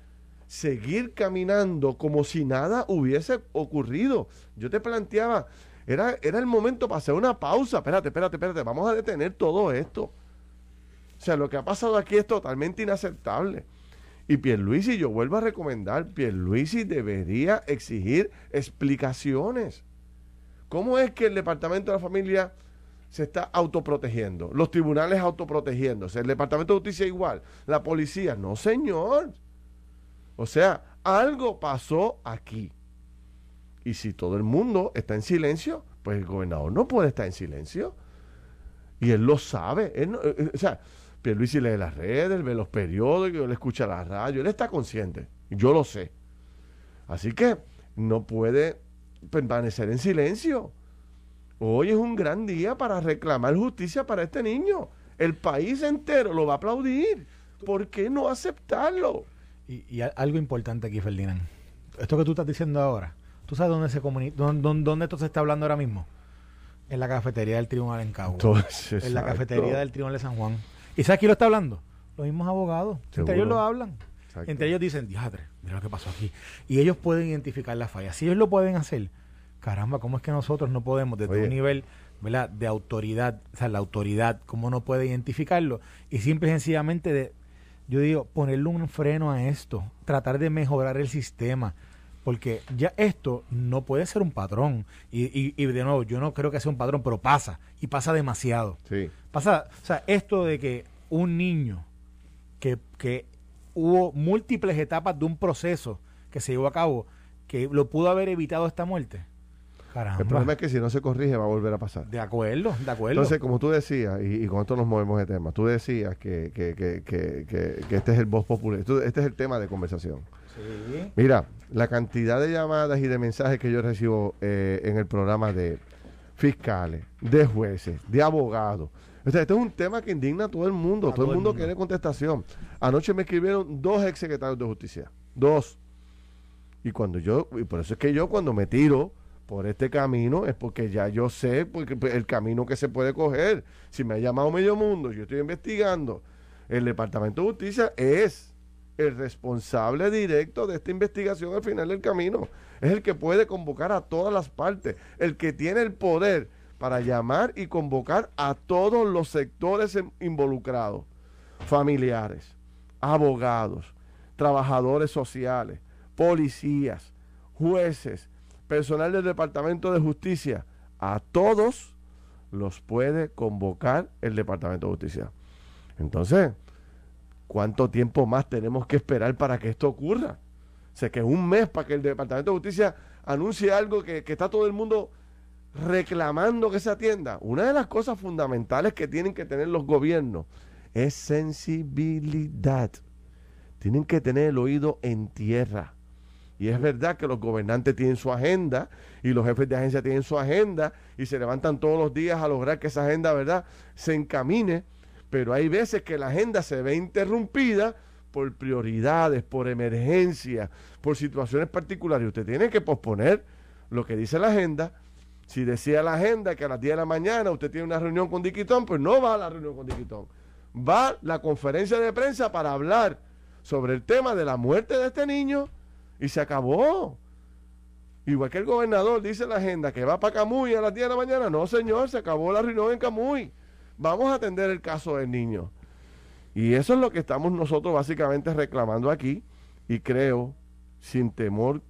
seguir caminando como si nada hubiese ocurrido. Yo te planteaba, era, era el momento para hacer una pausa. Espérate, espérate, espérate, vamos a detener todo esto. O sea, lo que ha pasado aquí es totalmente inaceptable. Y Pierluisi, yo vuelvo a recomendar, Pierluisi debería exigir explicaciones. ¿Cómo es que el Departamento de la Familia se está autoprotegiendo? Los tribunales autoprotegiéndose, el Departamento de Justicia igual, la policía, no señor. O sea, algo pasó aquí. Y si todo el mundo está en silencio, pues el gobernador no puede estar en silencio. Y él lo sabe. Él no, eh, eh, o sea, Pierluisi lee las redes, ve los periódicos, él escucha la radio, él está consciente. Yo lo sé. Así que no puede permanecer en silencio. Hoy es un gran día para reclamar justicia para este niño. El país entero lo va a aplaudir. ¿Por qué no aceptarlo? Y, algo importante aquí, Ferdinand. Esto que tú estás diciendo ahora, ¿tú sabes dónde se comunica, dónde, dónde, esto se está hablando ahora mismo? En la cafetería del Tribunal en Cabo. en la cafetería del Tribunal de San Juan. ¿Y sabes quién lo está hablando? Los mismos abogados. Entre ellos lo hablan. Entre ellos dicen, diadre, mira lo que pasó aquí. Y ellos pueden identificar la falla. Si ellos lo pueden hacer, caramba, ¿cómo es que nosotros no podemos, desde un nivel ¿verdad? de autoridad, o sea, la autoridad, cómo no puede identificarlo? Y simple y sencillamente, de, yo digo, ponerle un freno a esto, tratar de mejorar el sistema. Porque ya esto no puede ser un patrón. Y, y, y, de nuevo, yo no creo que sea un patrón, pero pasa. Y pasa demasiado. Sí. Pasa, o sea, esto de que un niño que, que hubo múltiples etapas de un proceso que se llevó a cabo que lo pudo haber evitado esta muerte. El problema es que si no se corrige va a volver a pasar. De acuerdo, de acuerdo. Entonces, como tú decías, y, con esto nos movemos de tema, tú decías que, que, que, que, este es el voz popular, este es el tema de conversación. Sí. Mira, la cantidad de llamadas y de mensajes que yo recibo eh, en el programa de fiscales, de jueces, de abogados. O sea, este es un tema que indigna a todo el mundo. todo, el mundo, quiere contestación. Anoche me escribieron dos exsecretarios de justicia. Dos. Y cuando yo, y por eso es que yo cuando me tiro por este camino es porque ya yo sé porque pues, el camino que se puede coger. Si me ha llamado medio mundo, yo estoy investigando. El Departamento de Justicia es el responsable directo de esta investigación al final del camino. Es el que puede convocar a todas las partes, el que tiene el poder para llamar y convocar a todos los sectores involucrados, familiares, abogados, trabajadores sociales, policías, jueces, personal del Departamento de Justicia, a todos los puede convocar el Departamento de Justicia. Entonces, ¿cuánto tiempo más tenemos que esperar para que esto ocurra? O sea, que un mes para que el Departamento de Justicia anuncie algo que, que está todo el mundo reclamando que se atienda. Una de las cosas fundamentales que tienen que tener los gobiernos es sensibilidad. Tienen que tener el oído en tierra. Y es verdad que los gobernantes tienen su agenda y los jefes de agencia tienen su agenda y se levantan todos los días a lograr que esa agenda, ¿verdad?, se encamine. Pero hay veces que la agenda se ve interrumpida por prioridades, por emergencias, por situaciones particulares. Usted tiene que posponer lo que dice la agenda si decía la agenda que a las 10 de la mañana usted tiene una reunión con Diquitón, pues no va a la reunión con Diquitón. Va a la conferencia de prensa para hablar sobre el tema de la muerte de este niño y se acabó. Igual que el gobernador dice la agenda que va para Camuy a las 10 de la mañana. No, señor, se acabó la reunión en Camuy. Vamos a atender el caso del niño. Y eso es lo que estamos nosotros básicamente reclamando aquí. Y creo, sin temor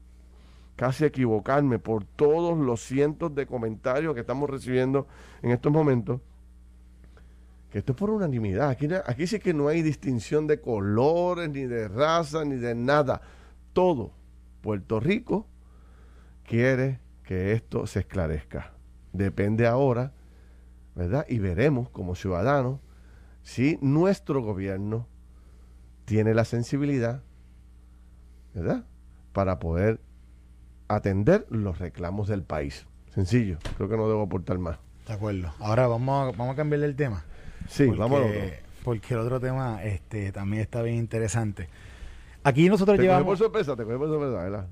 casi equivocarme por todos los cientos de comentarios que estamos recibiendo en estos momentos, que esto es por unanimidad. Aquí, aquí sí que no hay distinción de colores, ni de raza, ni de nada. Todo Puerto Rico quiere que esto se esclarezca. Depende ahora, ¿verdad? Y veremos como ciudadanos si nuestro gobierno tiene la sensibilidad, ¿verdad? Para poder atender los reclamos del país. Sencillo, creo que no debo aportar más. De acuerdo. Ahora vamos a, vamos a cambiar el tema. Sí, vamos Porque el otro tema este, también está bien interesante. Aquí nosotros te llevamos... por sorpresa, te por sorpresa, ¿verdad?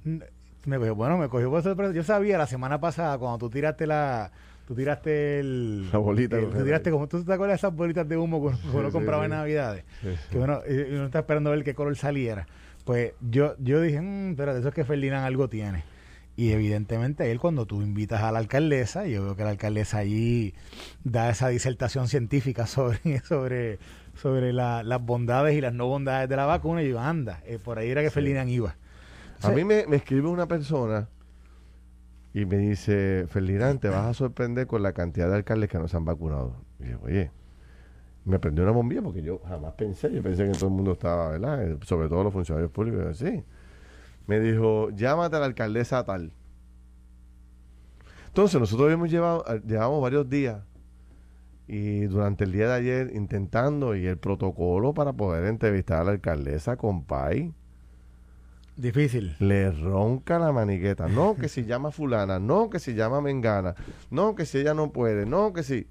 Me cogió, bueno, me cogió por sorpresa. Yo sabía la semana pasada cuando tú tiraste la tú tiraste el La bolita el- tú tiraste como tú te acuerdas de esas bolitas de humo que uno- que uno sí, compraba en sí. Navidades. Sí, sí. Que bueno, y uno está esperando a ver qué color saliera. Pues yo yo dije, mmm, pero de eso es que Ferdinand algo tiene. Y evidentemente él cuando tú invitas a la alcaldesa, yo veo que la alcaldesa allí da esa disertación científica sobre sobre sobre la- las bondades y las no bondades de la vacuna, y yo, anda, eh, por ahí era que Ferdinand iba. A mí me, me escribe una persona y me dice, Ferdinand, te vas a sorprender con la cantidad de alcaldes que no se han vacunado. Y yo, oye, me prendió una bombilla porque yo jamás pensé, yo pensé que todo el mundo estaba, ¿verdad? Eh, Sobre todo los funcionarios públicos, y yo, sí. Me dijo, llámate a la alcaldesa tal. Entonces, nosotros hemos llevado, eh, llevamos varios días y durante el día de ayer intentando y el protocolo para poder entrevistar a la alcaldesa Compay Difícil. le ronca la maniqueta. No, que si llama fulana, no, que si llama mengana, no, que si ella no puede, no, que si...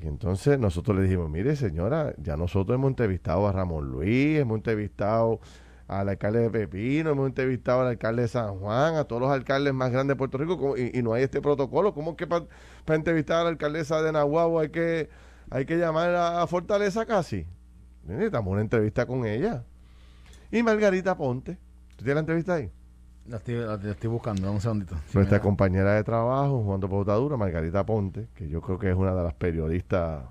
Y entonces nosotros le dijimos, mire señora, ya nosotros hemos entrevistado a Ramón Luis, hemos entrevistado al alcalde de Pepino, hemos entrevistado al alcalde de San Juan, a todos los alcaldes más grandes de Puerto Rico, ¿cómo- y, y no hay este protocolo. ¿Cómo es que para entrevistar a la alcaldesa de Nahuatl hay que, hay que llamar a, a Fortaleza casi? Necesitamos una entrevista con ella. Y Margarita Ponte. ¿Tú tienes la entrevista ahí? La estoy, la estoy buscando, un segundito. Nuestra compañera de trabajo, Juan Pautadura, Margarita Ponte, que yo creo que es una de las periodistas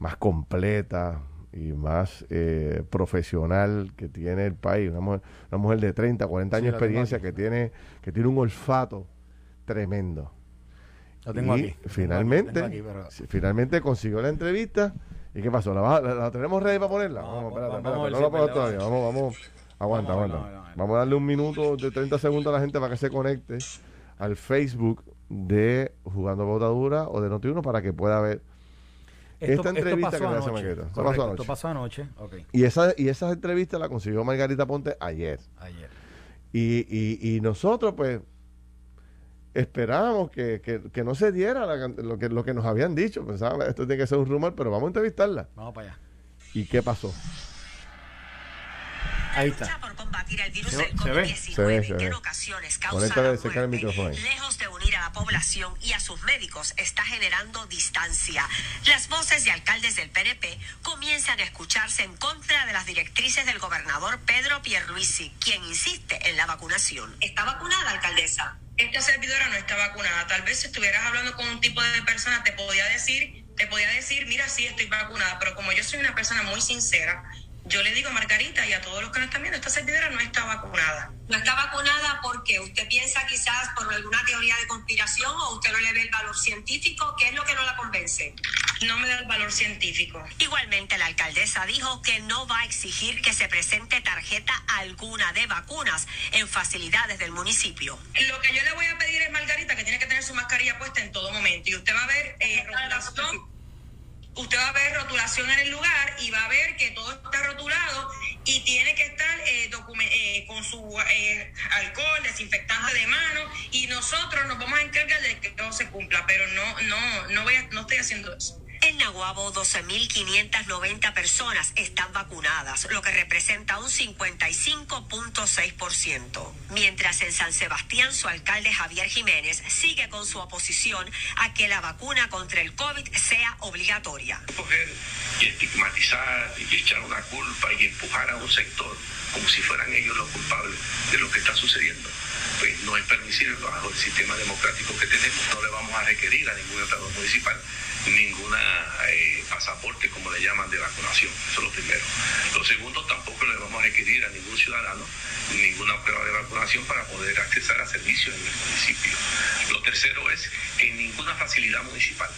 más completas y más eh, profesional que tiene el país. Una mujer, una mujer de 30, 40 Sí, años de experiencia que tiene, que tiene un olfato tremendo. Lo tengo y aquí. Finalmente, aquí, tengo aquí, pero- sí, finalmente consiguió la entrevista. ¿Y qué pasó? ¿La, tenemos ready para ponerla? No, vamos, vamos- espérate, vamos espérate, si no la verdad. todavía. Vamos, vamos. Aguanta, Vamos aguanta. vamos a. Vamos darle un minuto de 30 segundos a la gente para que se conecte al Facebook de Jugando Botadura o de Noti1 para que pueda ver. Esta entrevista pasó que le hace anoche. Maqueta. Esto Correcto, pasó anoche. Esto pasó anoche. Ok, Y esa, y esa entrevista la consiguió Margarita Ponte ayer. ayer. Y, y, y nosotros, pues, esperábamos que, que, que no se diera la lo, que, lo que nos habían dicho. Pensábamos, esto tiene que ser un rumor, pero vamos a entrevistarla. Vamos para allá. ¿Y qué pasó? Ahí lucha está. por combatir el virus Se- del se ve. COVID-19 Se ve, se que en ocasiones causa la muerte, micrófono ahí. lejos de unir a la población y a sus médicos, está generando distancia. Las voces de alcaldes del PNP comienzan a escucharse en contra de las directrices del gobernador Pedro Pierluisi, quien insiste en la vacunación. ¿Está vacunada, alcaldesa? esta servidora no está vacunada. Tal vez si estuvieras hablando con un tipo de persona te podía decir, te podía decir, mira, sí estoy vacunada, pero como yo soy una persona muy sincera, yo le digo a Margarita y a todos los que nos están viendo, esta servidora no está vacunada. ¿No está vacunada porque usted piensa quizás por alguna teoría de conspiración o usted no le ve el valor científico? ¿Qué es lo que no la convence? No me da el valor científico. Igualmente, la alcaldesa dijo que no va a exigir que se presente tarjeta alguna de vacunas en facilidades del municipio. Lo que yo le voy a pedir es Margarita que tiene que tener su mascarilla puesta en todo momento y usted va a ver eh. Usted va a ver rotulación en el lugar y va a ver que todo está rotulado y tiene que estar eh, eh, con su eh, alcohol, desinfectante de mano y nosotros nos vamos a encargar de que todo se cumpla, pero no, no, no voy a- no estoy haciendo eso. Nahuabo, 12.590 personas están vacunadas, lo que representa un 55.6%. Mientras en San Sebastián su alcalde Javier Jiménez sigue con su oposición a que la vacuna contra el COVID sea obligatoria. coger y estigmatizar y echar una culpa y empujar a un sector como si fueran ellos los culpables de lo que está sucediendo, pues no es permisible bajo el sistema democrático que tenemos. No le vamos a requerir a ningún estado municipal ninguna eh, pasaporte, como le llaman, de vacunación. Eso es lo primero. Lo segundo, tampoco le vamos a requerir a ningún ciudadano ninguna prueba de vacunación para poder acceder a servicios en el municipio. Lo tercero es que en ninguna facilidad municipal,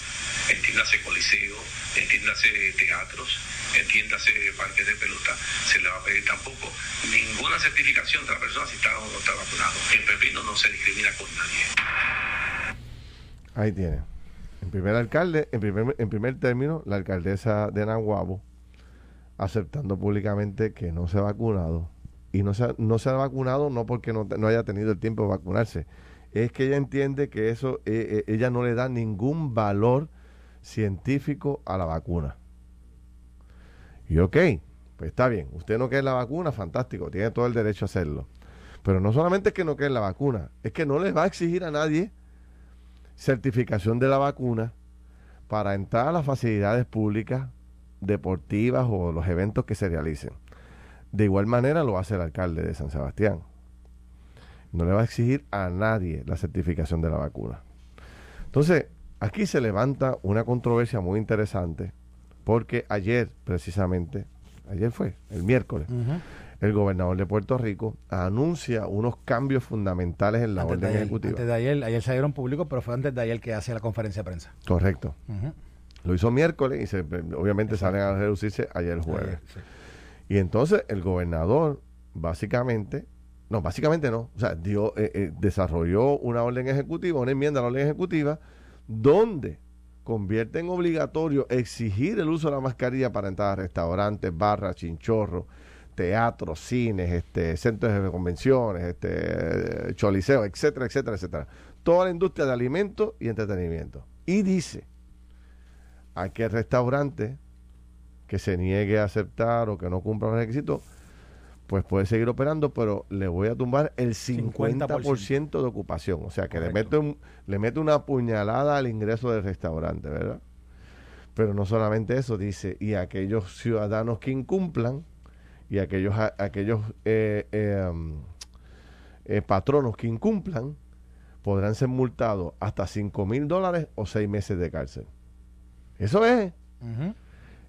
entiéndase coliseo, entiéndase teatros, entiéndase parques de pelota, se le va a pedir tampoco ninguna certificación de la persona si está o no está vacunado. En Pepino no se discrimina con nadie. Ahí tiene. En primer alcalde, en primer, en primer término, la alcaldesa de Nahuabo aceptando públicamente que no se ha vacunado. Y no se, ha- no se ha vacunado no porque no, no haya tenido el tiempo de vacunarse. Es que ella entiende que eso, eh, eh, ella no le da ningún valor científico a la vacuna. Y ok, pues está bien. Usted no quiere la vacuna, fantástico, tiene todo el derecho a hacerlo. Pero no solamente es que no creen la vacuna, es que no les va a exigir a nadie certificación de la vacuna para entrar a las facilidades públicas, deportivas o los eventos que se realicen. De igual manera lo hace el alcalde de San Sebastián. No le va a exigir a nadie la certificación de la vacuna. Entonces, aquí se levanta una controversia muy interesante porque ayer, precisamente, ayer fue, el miércoles, el gobernador de Puerto Rico anuncia unos cambios fundamentales en la orden ejecutiva. Antes de ayer, ayer se dieron públicos, pero fue antes de ayer que hace la conferencia de prensa. Correcto. Lo hizo miércoles y se, obviamente salen a reducirse ayer jueves. Y entonces el gobernador, básicamente, no, básicamente no, o sea, dio, eh, eh, desarrolló una orden ejecutiva, una enmienda a la orden ejecutiva, donde convierte en obligatorio exigir el uso de la mascarilla para entrar a restaurantes, barras, chinchorros, teatros, cines, este, centros de convenciones, este, choliseos, etcétera, etcétera, etcétera. Toda la industria de alimentos y entretenimiento. Y dice a que el restaurante que se niegue a aceptar o que no cumpla los requisitos, pues puede seguir operando, pero le voy a tumbar el 50%, de ocupación. O sea, que le mete, le una puñalada al ingreso del restaurante, ¿verdad? Pero no solamente eso, dice, y aquellos ciudadanos que incumplan, y aquellos, aquellos eh, eh, um, eh, patronos que incumplan, podrán ser multados hasta 5 mil dólares o 6 meses de cárcel. Eso es.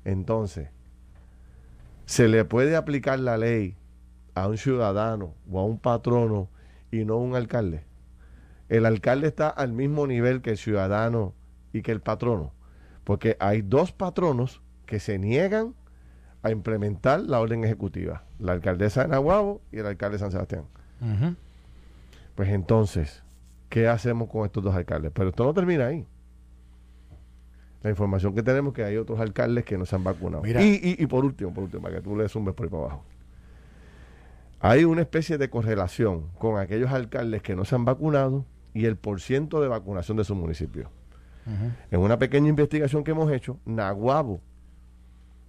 Entonces, se le puede aplicar la ley a un ciudadano o a un patrono y no a un alcalde. El alcalde está al mismo nivel que el ciudadano y que el patrono, porque hay dos patronos que se niegan a implementar la orden ejecutiva, la alcaldesa de Nahuabo y el alcalde de San Sebastián. Pues entonces, ¿qué hacemos con estos dos alcaldes? Pero esto no termina ahí. La información que tenemos es que hay otros alcaldes que no se han vacunado. Y, y, por último, por último, para que tú le zumbes por ahí para abajo. Hay una especie de correlación con aquellos alcaldes que no se han vacunado y el porciento de vacunación de su municipio. En una pequeña investigación que hemos hecho, Naguabo,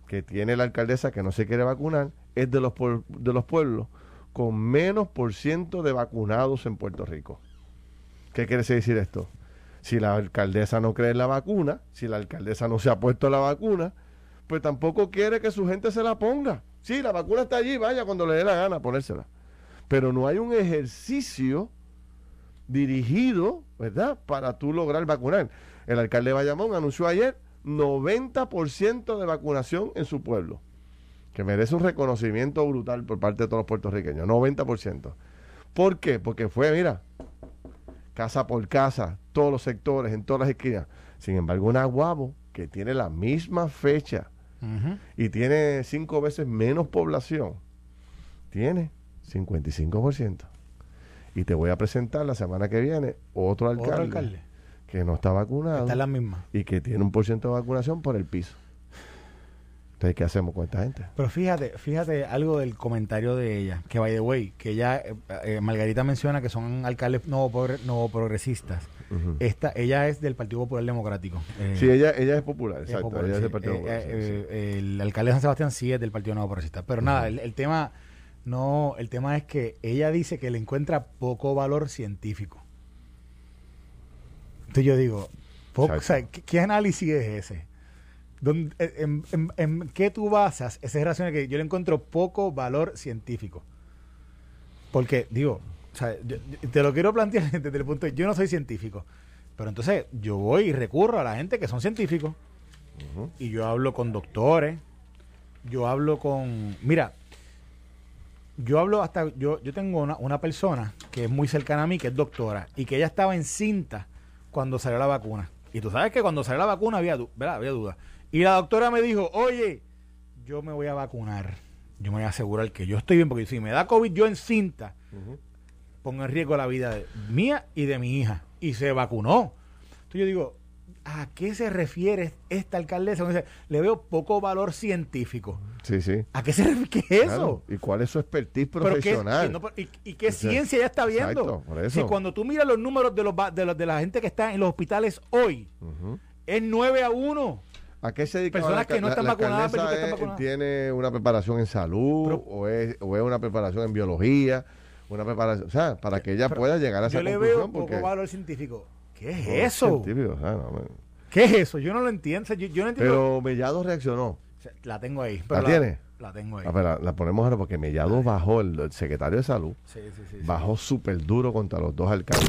que tiene la alcaldesa que no se quiere vacunar, es de los, de los pueblos con menos por ciento de vacunados en Puerto Rico. ¿Qué quiere decir esto? Si la alcaldesa no cree en la vacuna, si la alcaldesa no se ha puesto la vacuna, pues tampoco quiere que su gente se la ponga. Sí, la vacuna está allí, vaya cuando le dé la gana ponérsela. Pero no hay un ejercicio dirigido, ¿verdad?, para tú lograr vacunar. El alcalde de Bayamón anunció ayer 90% de vacunación en su pueblo, que merece un reconocimiento brutal por parte de todos los puertorriqueños, 90%. ¿Por qué? Porque fue, mira, casa por casa, todos los sectores, en todas las esquinas. Sin embargo, un aguabo que tiene la misma fecha y tiene cinco veces menos población, tiene 55%. Y te voy a presentar la semana que viene otro alcalde, que no está vacunado está la misma. y que tiene un por ciento de vacunación por el piso. Entonces, ¿qué hacemos con esta gente? Pero fíjate, fíjate algo del comentario de ella, que by the way, que ella, eh, eh, Margarita menciona que son alcaldes no, progresistas. Esta, ella es del Partido Popular Democrático. Eh, sí, ella, ella es popular, exacto. ella es del Partido Popular. El alcalde de San Sebastián sí es del Partido Nuevo Progresista. Pero nada, el, tema no, el tema es que ella dice que le encuentra poco valor científico. Entonces yo digo, ¿qué, análisis es ese? En, qué tú basas esa relación que yo le encuentro poco valor científico? Porque, digo, te lo quiero plantear desde el punto de yo no soy científico, pero entonces yo voy y recurro a la gente que son científicos y yo hablo con doctores, yo hablo con, mira, yo hablo hasta, yo, yo tengo una, una persona que es muy cercana a mí, que es doctora, y que ella estaba encinta cuando salió la vacuna. Y tú sabes que cuando salió la vacuna había, había duda. Y la doctora me dijo, oye, yo me voy a vacunar. Yo me voy a asegurar que yo estoy bien, porque si me da COVID yo en cinta, pongo en riesgo la vida mía y de mi hija. Y se vacunó. Entonces yo digo, ¿a qué se refiere esta alcaldesa? Le veo poco valor científico. Sí, sí. ¿A qué se refiere? ¿Qué es eso? ¿Y cuál es su expertise profesional? y, qué ciencia ya está viendo? Si cuando tú miras los números de, los, de, de la gente que está en los hospitales hoy, es 9 a 1. ¿A qué se dedica Personas que no están vacunadas, ¿Tiene una preparación en salud o, es, o es una preparación en biología? una preparación, o sea, para que ella pueda llegar a esa Yo le conclusión. veo un poco valor científico. ¿Qué es eso? científico, o sea, no, me- ¿Qué es eso? Yo no lo entiendo. O sea, Yo, yo no entiendo. pero Mellado reaccionó. La tengo ahí. ¿La tiene? La tengo ahí. Ah, pero la, la ponemos ahora porque Mellado bajó, el, el secretario de salud, Sí, sí, sí, sí. bajó súper duro contra los dos alcaldes.